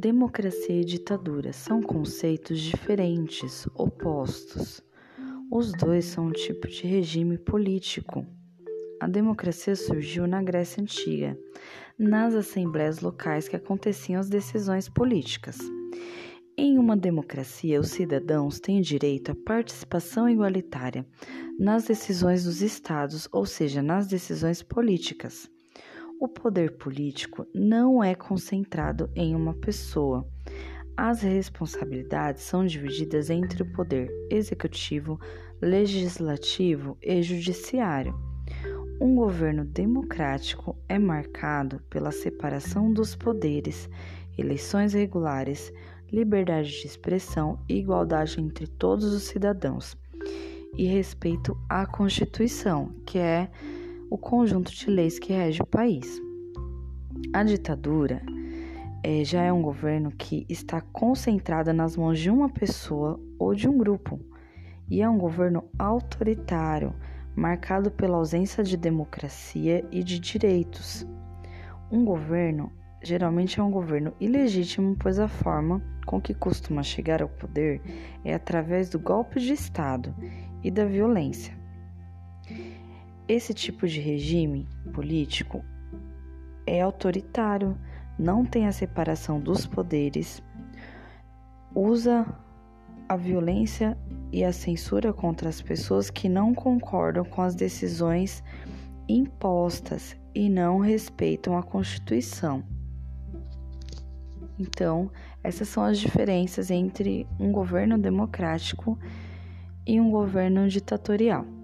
Democracia e ditadura são conceitos diferentes, opostos. Os dois são um tipo de regime político. A democracia surgiu na Grécia Antiga, nas assembleias locais que aconteciam as decisões políticas. Em uma democracia, os cidadãos têm direito à participação igualitária nas decisões dos estados, ou seja, nas decisões políticas. O poder político não é concentrado em uma pessoa. As responsabilidades são divididas entre o poder executivo, legislativo e judiciário. Um governo democrático é marcado pela separação dos poderes, eleições regulares, liberdade de expressão e igualdade entre todos os cidadãos, e respeito à Constituição, que é o conjunto de leis que rege o país. A ditadura é, já é um governo que está concentrada nas mãos de uma pessoa ou de um grupo, e é um governo autoritário, marcado pela ausência de democracia e de direitos. Um governo geralmente é um governo ilegítimo, pois a forma com que costuma chegar ao poder é através do golpe de Estado e da violência. Esse tipo de regime político é autoritário, não tem a separação dos poderes, usa a violência e a censura contra as pessoas que não concordam com as decisões impostas e não respeitam a Constituição. Então, essas são as diferenças entre um governo democrático e um governo ditatorial.